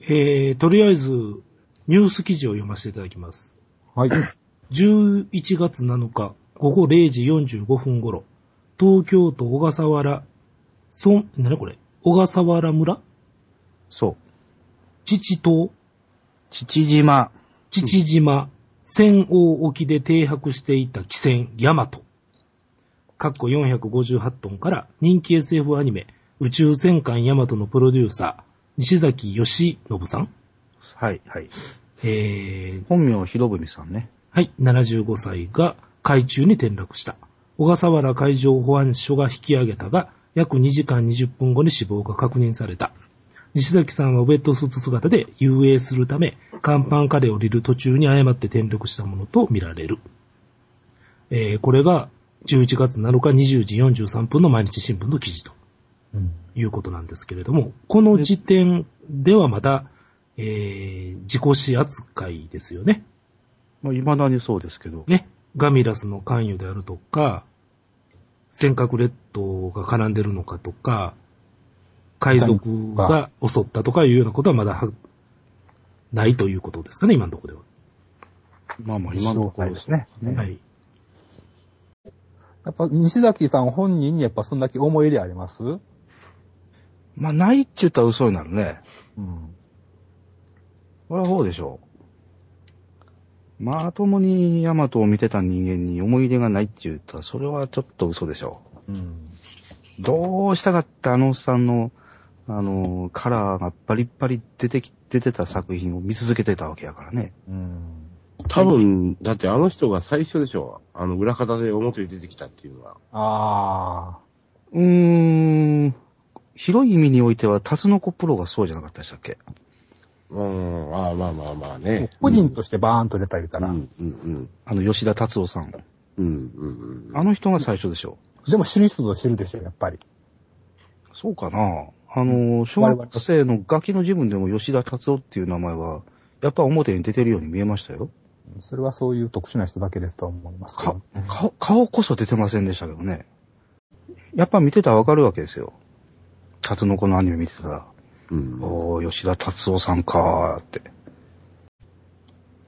えー、とりあえず、ニュース記事を読ませていただきます。はい。11月7日午後0時45分頃、東京都小笠原、そん、なにこれ？小笠原村？そう。父島？父島。父島、仙王沖で停泊していた汽船、ヤマト。かっこ458トンから人気 SF アニメ、宇宙戦艦ヤマトのプロデューサー、西崎義信さん。はい、はい。えー、本名、広文さんね。はい、75歳が海中に転落した。小笠原海上保安署が引き上げたが、約2時間20分後に死亡が確認された。西崎さんはウェットスーツ姿で遊泳するため、甲板下で降りる途中に誤って転落したものとみられる。えーこれが11月7日20時43分の毎日新聞の記事とうん。いうことなんですけれども、この時点ではまだ、えー事故死扱いですよね。まあ、未だにそうですけど。ね、ガミラスの関与であるとか、尖閣列島が絡んでるのかとか、海賊が襲ったとかいうようなことはまだはないということですかね、今のところでまあまあ、今のところですね。は。はい。やっぱ、西崎さん本人にやっぱそんだけ思い入れあります？うん。まあ、ないって言ったら嘘になるね。これはそうでしょう。まともにヤマトを見てた人間に思い入れがないって言ったら、それはちょっと嘘でしょうん。う。どうしたかってあのおっさんの、あの、カラーがバリッバリ出てき、出てた作品を見続けてたわけやからね。うん。多分、だってあの人が最初でしょ。あの、裏方で表に出てきたっていうのは。あうーん、広い意味においては、タツノコプロがそうじゃなかったでしたっけ？うん、ああまあまあまああ。ね。個人としてバーンと出たりたら。うん、うん、あの、吉田達夫さん。うん。うん、うん、うん。あの人が最初でしょでも知る人ぞ知るでしょ、やっぱり。そうかなあの、小学生のガキの自分でも吉田達夫っていう名前は、やっぱ表に出てるように見えましたよ。それはそういう特殊な人だけですと思いますけかど。顔、顔こそ出てませんでしたけどね。やっぱ見てたらわかるわけですよ。タツノコのアニメ見てたら、うん。おー、吉田達夫さんかーって。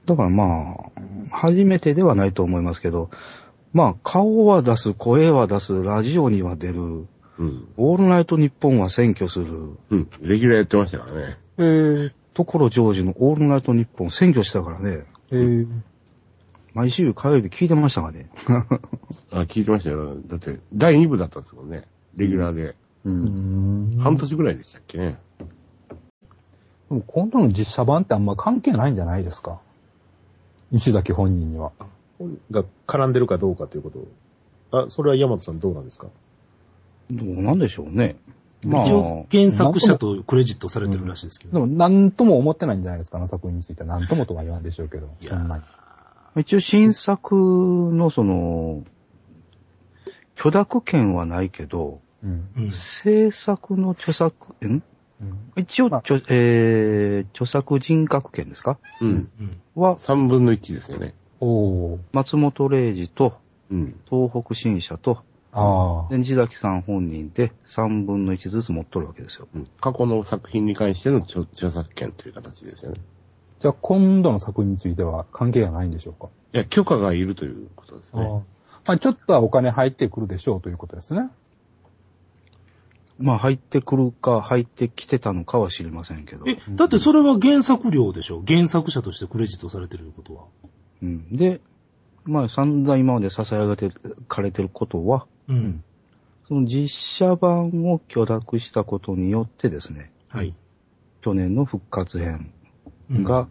だからまあ、初めてではないと思いますけど、まあ、顔は出す、声は出す、ラジオには出る、うん。オールナイトニッポンは選挙する、うん。レギュラーやってましたからね。えー、所ジョージのオールナイトニッポン選挙したからね、えー、毎週火曜日聞いてましたがね？あ、聞いてましたよ。だって、第2部だったんですもんね。レギュラーで。う。うんん。半年ぐらいでしたっけね。でも今度の実写版ってあんま関係ないんじゃないですか？西崎本人には。が絡んでるかどうかということを。あ、それは山本さんどうなんですか？どうなんでしょうね。まあ、一応、原作者とクレジットされてるらしいですけど。でも何とも思ってないんじゃないですか、あの作品については。何ともとは言わんでしょうけど。そんなに。一応新作のその、許諾権はないけど、うん。うん制作の著作、ん？うん一応、まあ著えー、著作人格権ですか？うん。うんは、3分の1ですよね。おー。松本零士と、うん。東北新社と、ああ。で西崎さん本人で3分の1ずつ持っとるわけですよ。うん過去の作品に関しての著著作権という形ですよね。じゃあ今度の作品については関係がないんでしょうか？いや、許可がいるということですね。ああ。まあちょっとはお金入ってくるでしょうということですね。まあ入ってくるか入ってきてたのかは知りませんけど。え、だってそれは原作料でしょ？原作者としてクレジットされてることは。うん、で、まあ散々今まで支え上げてかれてることは、うん。その実写版を許諾したことによってですね、はい。去年の復活編うんが、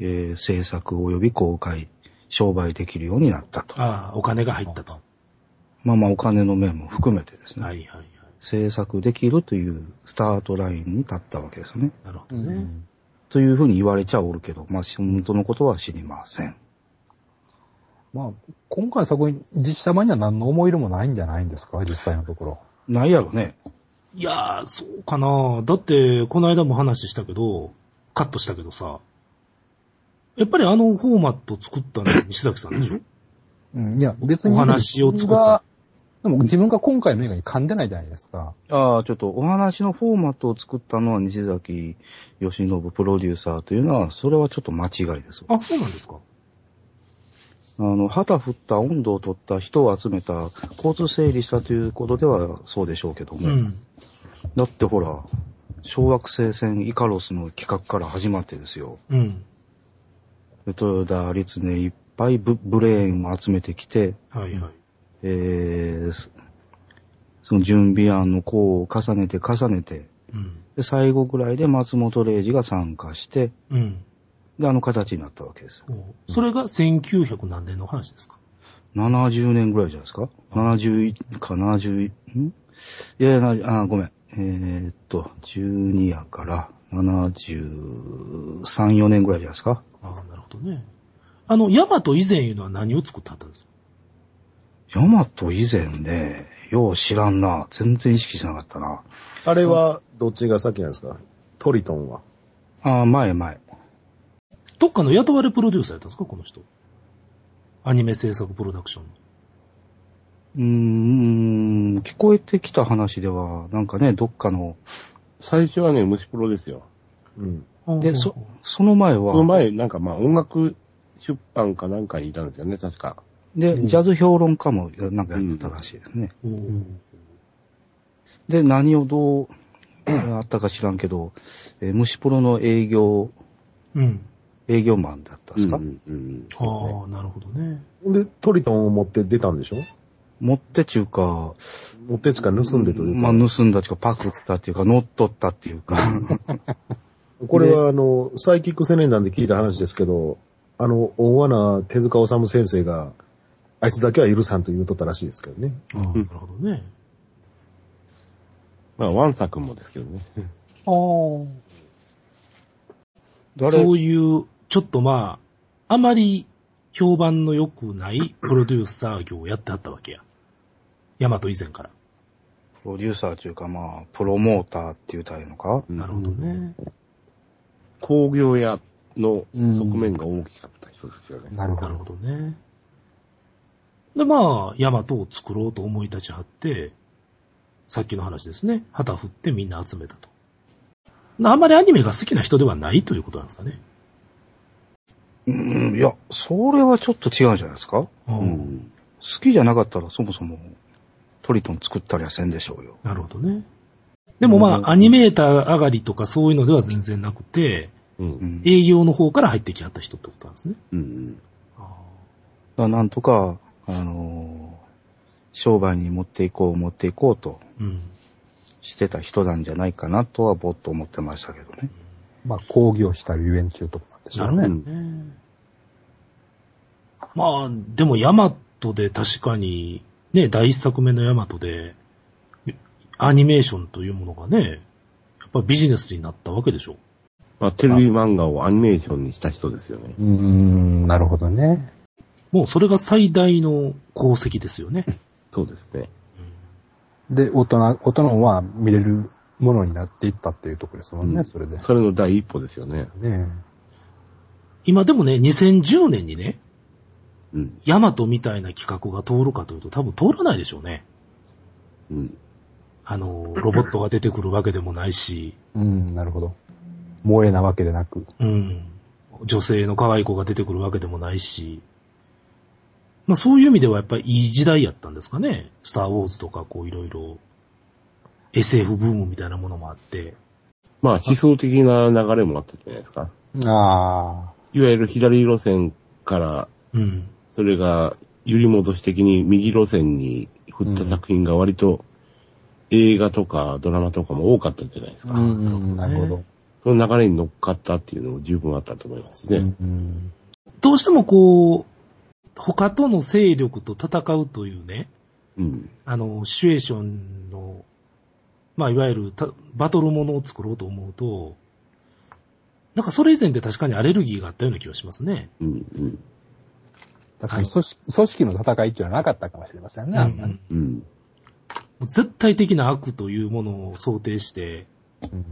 えー制作及び公開、商売できるようになったと。ああ、お金が入ったと。まあまあお金の面も含めてですね、はいはいはい。制作できるというスタートラインに立ったわけですよね。なるほどね。というふうに言われちゃおるけど、まあ本当のことは知りません。まあ、今回の作品、実写版には何の思い入れもないんじゃないんですか？実際のところ。ないやろね。いやー、そうかなだって、この間も話したけど、カットしたけどさ、やっぱりあのフォーマット作ったのは西崎さんでしょ？うん。いや、別に。お話を作ったがでも自分が今回の映画に噛んでないじゃないですか。ああ、ちょっとお話のフォーマットを作ったのは西崎義信プロデューサーというのは、それはちょっと間違いです。あ、そうなんですか？あの、旗振った温度を取った人を集めた、交通整理したということではそうでしょうけども。うん。だってほら、小惑星船イカロスの企画から始まってですよ。うん。豊田律ね、いっぱいブブレーンを集めてきて、はいはい。えー、そその準備案の項を重ねて重ねて、うん。で、最後ぐらいで松本零士が参加して、うん。で、あの形になったわけですよ。おそれが1900何年の話ですか？70年ぐらいじゃないですか ?71 か70、ん？いやいやな、あ、ごめん。えーっと、12やから、73、4年ぐらいじゃないですか？ああ、なるほどね。あの、ヤマト以前いうのは何を作ってはったんですか？ヤマト以前ね、よう知らんな。全然意識しなかったな。あれは、どっちが先なんですか？トリトンは。ああ、前前。どっかの雇われプロデューサーやったんですか？この人。アニメ制作プロダクションの。うーん、聞こえてきた話では、なんかね、どっかの、最初はね、虫プロですよ。うん。で、そ、その前そのは、前、なんかまあ音楽出版かなんかにいたんですよね、確か。で、ジャズ評論家もなんかやってたらしいですね。おーで、何をどう、あったか知らんけど、えー虫プロの営業、うん。営業マンだったんですか、うんうんうん。ああ、なるほどね。で、トリトンを持って出たんでしょ？持ってちゅうか、持ってつか盗んでと出た。まあ、盗んだっていうか、パクったっていうか、乗っ取ったっていうか、これは、あの、サイキック青年団で聞いた話ですけど、あの、大穴手塚治虫先生が、あいつだけは許さんと言うとったらしいですけどね。ああ、なるほどね。まあ、ワンサ君もですけどね。ああ。誰？そういう、ちょっとまあ、あまり評判の良くないプロデューサー業をやってはったわけや。ヤマト以前から。プロデューサーというか、まあ、プロモーターって言うたらいいのか、なるほどね。工業屋の側面が大きかった人ですよね。なるほどなる。ほどね。で、まあ、ヤマトを作ろうと思い立ちはって、さっきの話ですね。旗振ってみんな集めたと。あんまりアニメが好きな人ではないということなんですかね。うん、いや、それはちょっと違うんじゃないですか？うう。ん。好きじゃなかったらそもそもトリトン作ったりはせんでしょうよ。なるほどね。でもまあ、アニメーター上がりとかそういうのでは全然なくて、う。うんん。営業の方から入ってきはった人ってことなんですね。うん。だからなんとか、あのー商売に持っていこう、持っていこうとうん。してた人なんじゃないかなとはぼっと思ってましたけどね。まあ、工業したるゆえんちゅうとこなんでしょうね。なるほどね。まあ、でもヤマトで確かに、ね、第一作目のヤマトで、アニメーションというものがね、やっぱビジネスになったわけでしょ。まあ、テレビ漫画をアニメーションにした人ですよね。うーん、なるほどね。もうそれが最大の功績ですよね。そうですね。で、大人、大人は見れるものになっていったっていうところですもんね、うんそれで。それの第一歩ですよね。ね今でもね、2010年にね、うん。ヤマトみたいな企画が通るかというと多分通らないでしょうね。うん。あの、ロボットが出てくるわけでもないし、うん、なるほど。萌えなわけでなく。うん。女性の可愛い子が出てくるわけでもないし、まあそういう意味ではやっぱりいい時代やったんですかね。スターウォーズとかこういろいろ SF ブームみたいなものもあって。まあ、思想的な流れもあったじゃないですか。あいわゆる左路線から、うん。それが揺り戻し的に右路線に振った作品が割と映画とかドラマとかも多かったじゃないですあ。か。うん、うん、なるほど。その流れに乗っかったっていうのも十分あったと思いますしね。うんうんどうしてもこう、他との勢力と戦うというね、うん。あの、シチュエーションの、まあいわゆるたバトルものを作ろうと思うと、なんかそれ以前で確かにアレルギーがあったような気がしますね。うん。うん。確かに組織組織の戦いっていうのはなかったかもしれませんね。あんうん。絶対的な悪というものを想定して、うん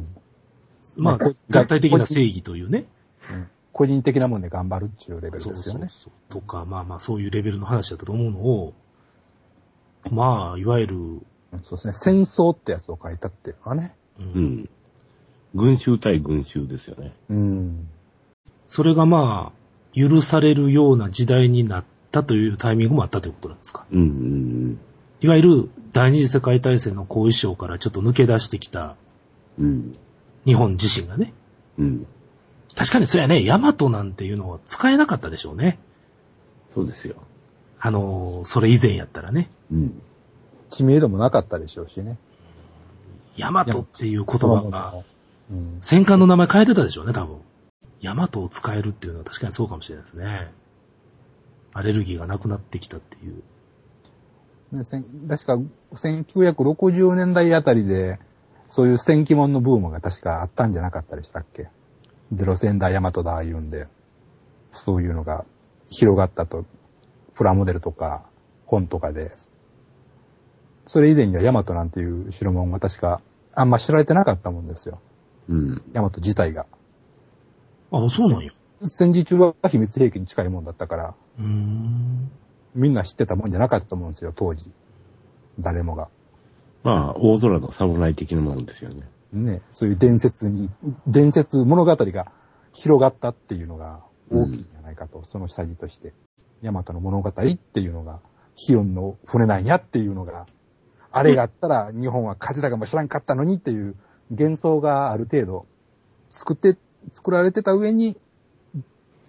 まあ絶対的な正義というね。個人的なもんで頑張るっていうレベルそうですよね。そうそう。とか、まあまあ、そういうレベルの話だったと思うのを、まあ、いわゆる、そうですね。戦争ってやつを書いたっていうのはね。ううんん。群衆対群衆ですよね。うん。それがまあ、許されるような時代になったというタイミングもあったということなんですか？うんうんいわゆる第二次世界大戦の後遺症からちょっと抜け出してきた。日本自身がね。うん。確かにそうやね、ヤマトなんていうのは使えなかったでしょうね。そうですよ。あのー、それ以前やったらね。うん。知名度もなかったでしょうしね。ヤマトっていう言葉が、のうん。戦艦の名前変えてたでしょうね、多分。ヤマトを使えるっていうのは確かにそうかもしれないですね。アレルギーがなくなってきたっていう。ね、確か、1960年代あたりで、そういう戦記物のブームが確かあったんじゃなかったでしたっけ？ゼロ戦だ、ヤマトだ、言うんで、そういうのが広がったと、プラモデルとか本とかで、それ以前にはヤマトなんていう代物が確かあんま知られてなかったもんですよ。うん。ヤマト自体が。あ、そうなんや。戦時中は秘密兵器に近いもんだったから、うーん。みんな知ってたもんじゃなかったと思うんですよ、当時。誰もが。まあ、大空の侍的なものですよね。ね、そういう伝説に、伝説、物語が広がったっていうのが大きいんじゃないかと、その下地として。ヤマトの物語っていうのが、ヒオンの船なんやっていうのが、あれがあったら日本は勝てたかもしらんかったのにっていう幻想がある程度作って、作られてた上に、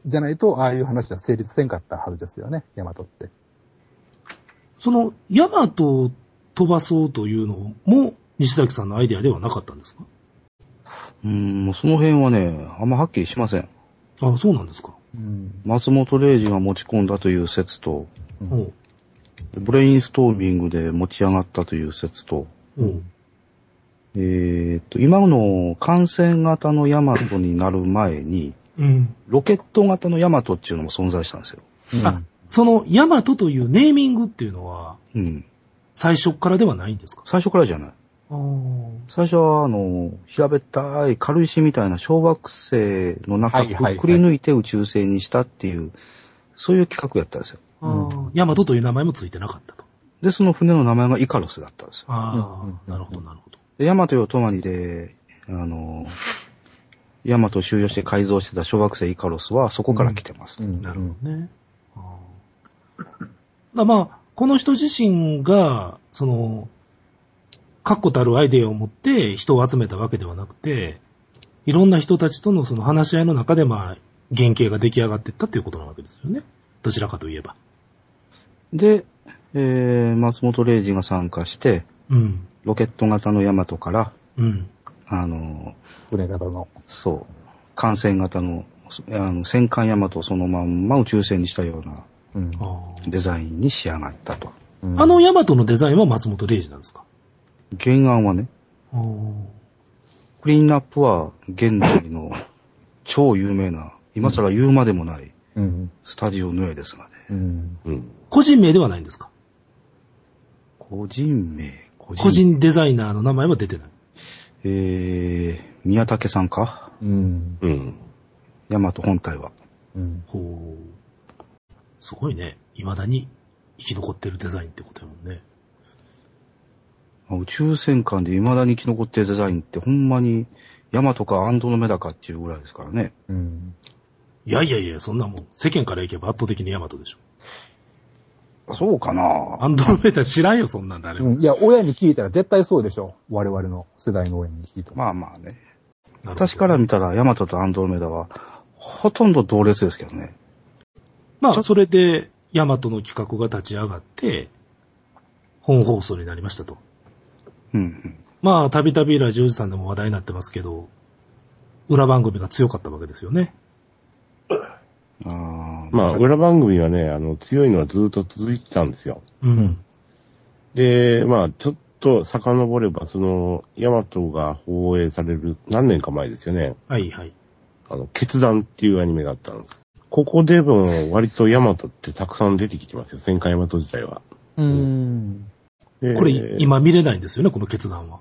じゃないと、ああいう話は成立せんかったはずですよね、ヤマトって。その、ヤマトを飛ばそうというのも、西崎さんのアイデアではなかったんですか？うん、もうその辺はね、あんまはっきりしません。あそうなんですか。うん。松本零士が持ち込んだという説と、うんブレインストーミングで持ち上がったという説と、おうえーっと、今の艦船型のヤマトになる前に、うん。ロケット型のヤマトっていうのも存在したんですよ。うんあその、ヤマトというネーミングっていうのは、うん。最初からではないんですか？最初からじゃない。最初は、あの、平べったい軽石みたいな小惑星の中をくり抜いて宇宙船にしたっていう、そういう企画やったんですよ。ヤマトという名前もついてなかったと。で、その船の名前がイカロスだったんですよ。ああ、うんうんなるほど、なるほど。で、ヤマトよ泊まりで、あの、ヤマトを収容して改造してた小惑星イカロスはそこから来てます。うんなるほどね。あまあ、この人自身が、その、確固たるアイデアを持って人を集めたわけではなくて、いろんな人たちとのその話し合いの中で、まあ、原型が出来上がっていったということなわけですよね。どちらかといえば。で、えー、松本零士が参加して、うん。ロケット型のヤマトから、うん。あの、船型の。そう、艦船型の、あの戦艦ヤマトをそのまんま宇宙船にしたようなうんデザインに仕上がったと。うんあのヤマトのデザインは松本零士なんですか？原案はね、クリーンナップは現代の超有名な、今更言うまでもないうん。スタジオヌエですがね。うん。うん。個人名ではないんですか？個人名、個個人デザイナーの名前は出てない。えー、宮武さんか？うん。うん。ヤマト本体は。うん。ほう。すごいね。未だに生き残ってるデザインってことやもんね。宇宙戦艦で未だに生き残ってるデザインってほんまにヤマトかアンドロメダかっていうぐらいですからね。うん。いやいやいや、そんなもん、世間からいけば圧倒的にヤマトでしょ。そうかなアンドロメダ知らんよ、そんなん誰も。うんいや、親に聞いたら絶対そうでしょ。我々の世代の親に聞いたら。まあまあね。私から見たらヤマトとアンドロメダはほとんど同列ですけどね。まあ、それで、ヤマトの企画が立ち上がって、本放送になりましたと。うんうん。まあ、たびたびラジオジさんでも話題になってますけど、裏番組が強かったわけですよね。あーまあ、裏番組はね、あの、強いのはずっと続いてたんですよ。うん。で、まあ、ちょっと遡れば、その、ヤマトが放映される何年か前ですよね。はいはい。あの、決断っていうアニメがあったんです。ここでも割とヤマトってたくさん出てきてますよ。戦艦ヤマト自体は。うん。でこれ、今見れないんですよね、この決断は。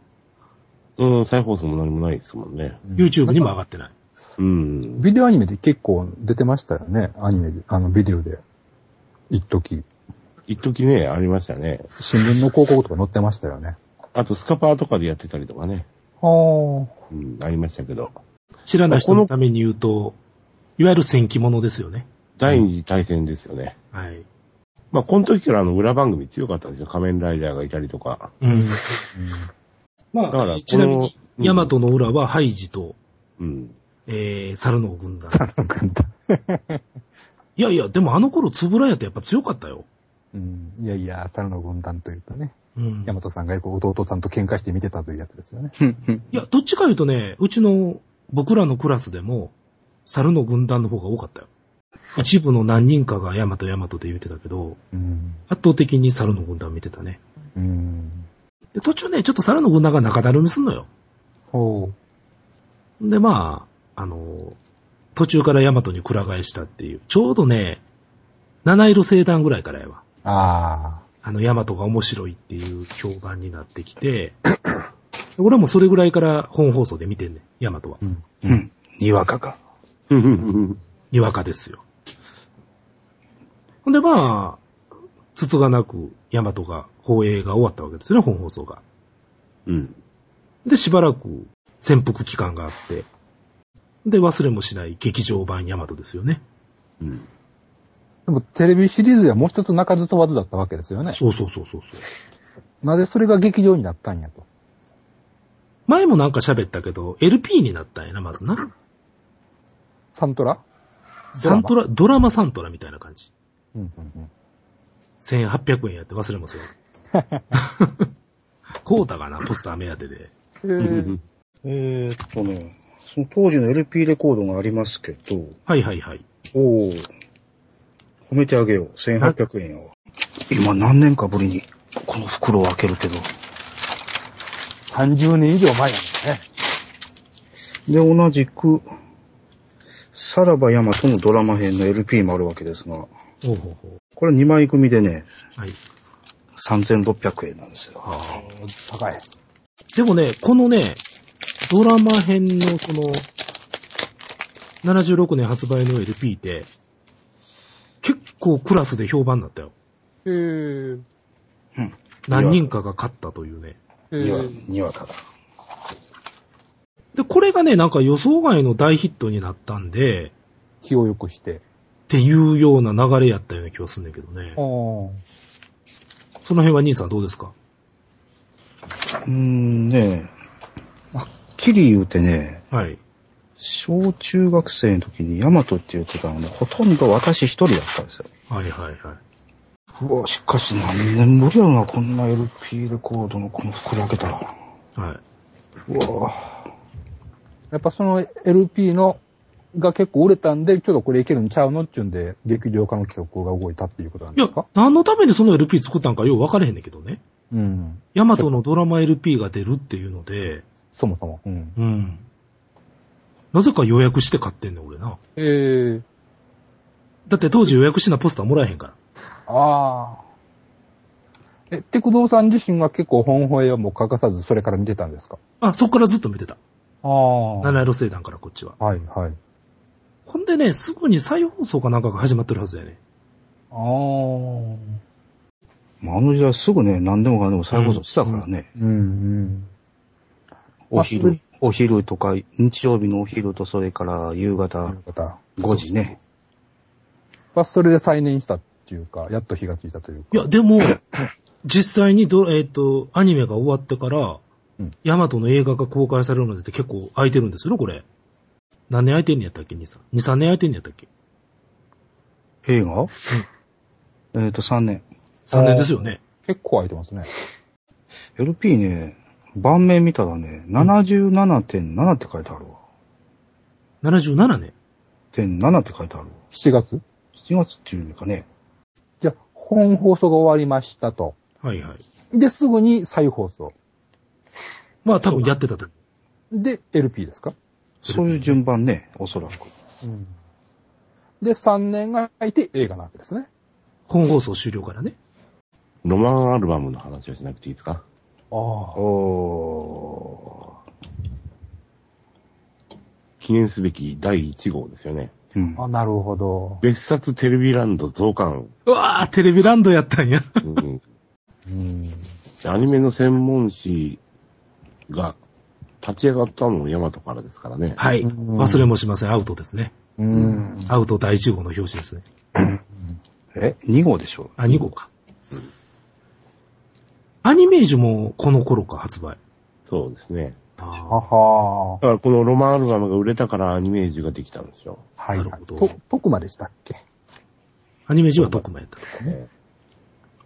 うん、再放送も何もないですもんね。YouTube にも上がってない。うん。ビデオアニメで結構出てましたよね。アニメで、あの、ビデオで。一時。一時ね、ありましたね。新聞の広告とか載ってましたよね。あとスカパーとかでやってたりとかね。はうん、ありましたけど。知らない人のために言うと、いわゆる戦記物ですよね。第二次大戦ですよね。はい。まあ、この時からあの裏番組強かったんですよ。仮面ライダーがいたりとか。うん。あ。まだからあ、ちなみに、ヤマトの裏はハイジと、うん。えー、猿の軍団。サラ君だ。いやいや、でもあの頃、つぶらやってやっぱ強かったよ。うん。いやいや、猿の軍団というとね、うん。ヤマトさんがよく弟さんと喧嘩して見てたというやつですよね。いや、どっちか言うとね、うちの、僕らのクラスでも、猿の軍団の方が多かったよ。一部の何人かがヤマトヤマトって言ってたけど、うん。圧倒的に猿の軍団を見てたね。うん。で、途中ね、ちょっと猿の軍団が中だるみすんのよ。ほう。で、まあ、あの、途中からヤマトにくら替えしたっていう、ちょうどね、七色星団ぐらいからやわ。ああの、ヤマトが面白いっていう評判になってきて、俺はもうそれぐらいから本放送で見てんねん、ヤマトはあ。。うん。うん。にわかが。にわかですよ。ほんでまあ、つつがなくヤマトが放映が終わったわけですよね、本放送が。うん。で、しばらく潜伏期間があって、で、忘れもしない劇場版ヤマトですよね。うん。でもテレビシリーズではもう一つ鳴かず飛ばずだったわけですよね。そうそうそうそうそう。なぜそれが劇場になったんやと。前もなんか喋ったけど、LP になったんやな、まずな。サントラ？サントラ、ドラマサントラみたいな感じ。うんうんうん。1800円やって忘れもせん。こうたかな、ポスター目当てで。へー えーっとね、その当時の LP レコードがありますけど、はいはいはい。おお褒めてあげよう。1800円よ。今何年かぶりにこの袋を開けるけど。30年以上前なんですね。で、同じく、さらばヤマトのドラマ編の LP もあるわけですが、ほうほうほこれ2枚組でね、う。はい。3600円なんですよ。はあ高い。でもね、このね、ドラマ編のその、76年発売の LP って、結構クラスで評判になったよ。へー。うん。何人かが買ったというね。へにわー。にわかだ。で、これがね、なんか予想外の大ヒットになったんで、気を良くして。っていうような流れやったような気がするんだけどね。おーその辺は兄さんどうですか？うーんね、きり言うてね、はい。小中学生の時にヤマトって言ってたのね、ほとんど私一人だったんですよ。はいはいはい。うわ、しかし何年ぶりやろな、こんな LP レコードのこの袋開けたら。はい。うわやっぱその LP のが結構売れたんで、ちょっとこれいけるんちゃうのっていうんで、劇場化の企画が動いたっていうことなんいやですか、何のためにその LP 作ったんかよう分かれへんねんけどね。うん。ヤマトのドラマ LP が出るっていうので、そもそも。うん。うん。なぜか予約して買ってんねん、俺な。えー。だって当時予約しなポスターもらえへんから。ああ。え、テクドーさん自身は結構本放映はもう欠かさずそれから見てたんですか？あ、そっからずっと見てた。ああ。七色星団からこっちは。はい、はい。ほんでね、すぐに再放送かなんかが始まってるはずやね。ああ。まあ、あの時代すぐね、何でもかんでも再放送してたからね。うん、うん。お昼お昼とか、日曜日のお昼とそれから夕方方。5時ね。まあ、それで再燃したっていうか、やっと火がついたというか。いや、でも、実際にド、えっ、と、アニメが終わってから、うんヤマトの映画が公開されるのでって結構空いてるんですよね、これ。何年空いてんねやったっけ、兄さん。2、3年空いてんねやったっけ。映画？えっと、3年。3年ですよね。結構空いてますね。LP ね、盤面見たらね、77.7って書いてあるわ。77年。点7って書いてあるわ。7月？7月っていうのかね。じゃあ、本放送が終わりましたと。はいはい。で、すぐに再放送。まあ多分やってたと。で、LP ですか？そういう順番ね、おそらく。うん。で、3年が空いて映画なわけですね。本放送終了からね。ロマンアルバムの話をしなくていいですか？ああ。お記念すべき第1号ですよね。うん。あ、なるほど。別冊テレビランド増刊。うわー、テレビランドやったんや。うんうん。アニメの専門誌が立ち上がったのもヤマトからですからね。はい。うん忘れもしません。アウトですね。うん。アウト第1号の表紙ですね。え ?2 号でしょ？あ、2号か。アニメージュもこの頃か発売。そうですね。はあはだからこのロマンアルバムが売れたからアニメージュができたんですよ。はい。なるほどと、徳までしたっけ？アニメージュは特前やったと。ね。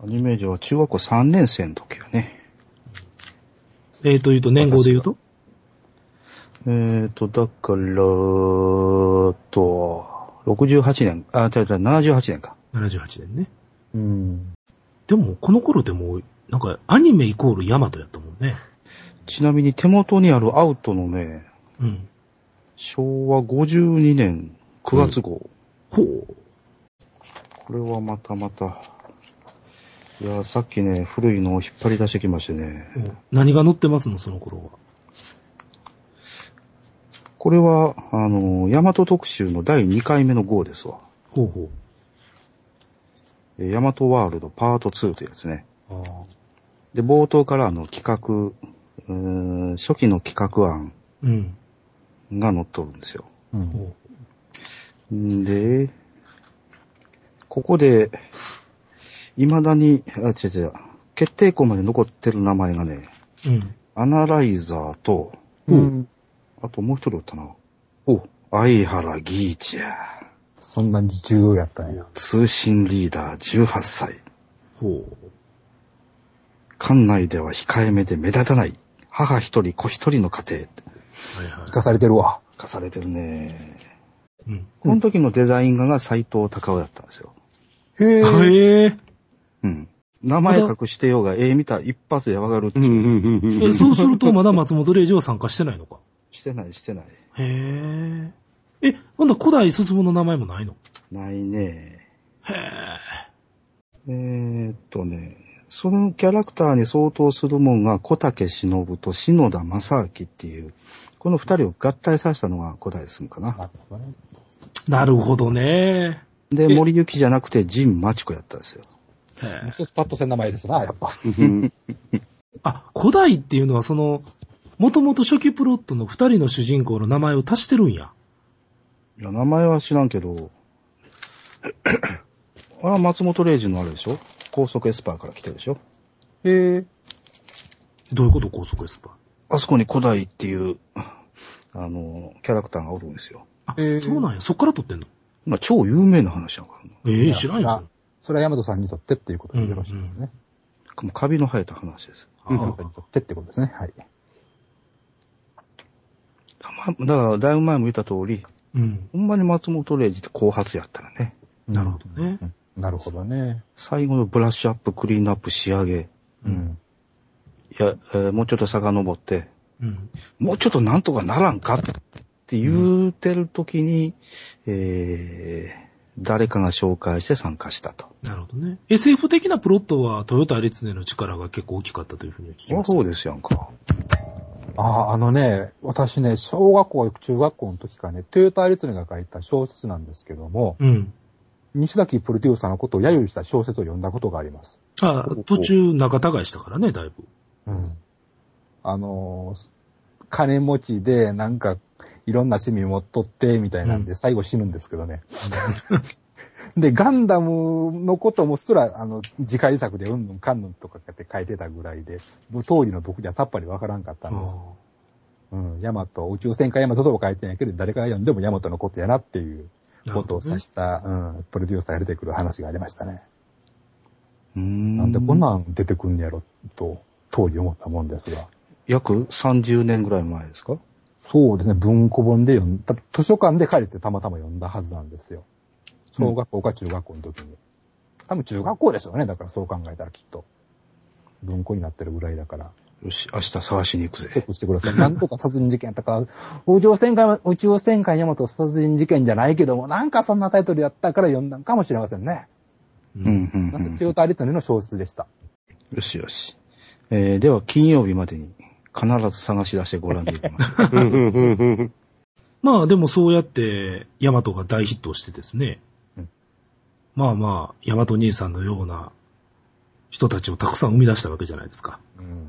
アニメージュは中学校3年生の時やね。えーというと、年号で言うと？えーと、だから、と、68年、あ、違う違う、78年か。78年ね。うん。でも、この頃でも、なんか、アニメイコールヤマトやったもんね。ちなみに手元にあるアウトのね、うん。昭和52年9月号。ほう。これはまたまた、いや、さっきね、古いのを引っ張り出してきましてね。うん何が載ってますの、その頃は。これは、あの、大和特集の第2回目の号ですわ。ほうほえ大和ワールドパート2というやつね。う。ああ。で、冒頭からあの企画、うーん初期の企画案うん。が載っとるんですよ。うん。で、ここで、未だに、あ、違う違う、決定校まで残ってる名前がね、う。うん。アナライザーと、うん。あともう一人おったな。お、相原ギーチや。そんなに重要やったんや。通信リーダー18歳。ほう。館内では控えめで目立たない。母一人子一人の家庭ってはいはい聞。かされてるわ。書かれてるね。うん。この時のデザイン画が斎藤隆夫だったんですよ。へえ。へえ。うん。名前隠してようが、絵見たら一発でわかるってうんいう。え、そうするとまだ松本零士は参加してないのか？してない、してない。へえ。え、ほんだら古代進の名前もないの？ないね。へえ。えーっとね、そのキャラクターに相当するもんが小竹忍と篠田正明っていう、この二人を合体させたのが古代進かな。なるほどね。なるほどね。で、え森行じゃなくて陣真知子やったんですよ。へえ。一つパッとせん名前ですな、やっぱ。あ、古代っていうのはその、もともと初期プロットの二人の主人公の名前を足してるんや。いや、名前は知らんけど、あれは松本零士のあれでしょ？光速エスパーから来てるでしょ？へえ。どういうこと？光速エスパー。あそこに古代っていう、あの、キャラクターがおるんですよ。あ、そうなんや。そっから取ってんの？まあ、超有名な話やからな。ええ知らんよ。そんなそれは山戸さんにとってっていうことでよろしいですね。もうカビの生えた話です。あ山戸さんにとってってことですね。はい。まだから、だいぶ前も言った通り、うん。ほんまに松本零士って後発やったらね、なるほどね。うんなるほどね。最後のブラッシュアップ、クリーンアップ、仕上げ、ううんん。いや、えーもうちょっと遡って、うん。もうちょっとなんとかならんかって言うてる時に、えー、誰かが紹介して参加したと。なるほどね。SF 的なプロットはトヨタアリツネの力が結構大きかったというふうには聞きます。そうですやんか。ああ、あのね、私ね、小学校、中学校の時からね、トヨタアリツネが書いた小説なんですけども、うん。西崎プロデューサーのことを揶揄した小説を読んだことがあります。あ、途中仲違いしたからね、だいぶ。うん。あのー金持ちで、なんか、いろんな趣味持っとって、みたいなんで、うん最後死ぬんですけどね。で、ガンダムのこともすら、あの、次回作でうんぬんかんぬんとかって書いてたぐらいで、もう通りの僕にはさっぱりわからんかったんです。うん、ヤマト、宇宙戦艦ヤマトとも書いてないけど、誰から読んでもヤマトのことやなっていうことを指した、うん、プロデューサーが出てくる話がありましたね。うーんなんでこんなん出てくんやろ、と、当時思ったもんですが。約30年ぐらい前ですか？そうですね、文庫本で読んだ、図書館で借りてたまたま読んだはずなんですよ。小学校か中学校の時に。多分中学校でしょうね、だからそう考えたらきっと。文庫になってるぐらいだから。よし、明日探しに行くぜ。チェックしてください。なんとか殺人事件やったか、宇宙戦艦、宇宙戦艦ヤマト殺人事件じゃないけども、なんかそんなタイトルやったから読んだんかもしれませんね。ううん、うん、うなんトヨタアリツネの小説でした。よしよし。えー、では金曜日までに必ず探し出してご覧でいきましょう。まあでもそうやって、ヤマトが大ヒットしてですね。うんまあまあ、ヤマト兄さんのような人たちをたくさん生み出したわけじゃないですか。うん。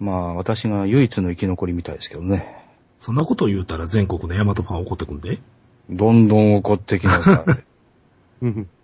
まあ、私が唯一の生き残りみたいですけどね。そんなことを言うたら全国のヤマトファン怒ってくんで。どんどん怒ってきなさい。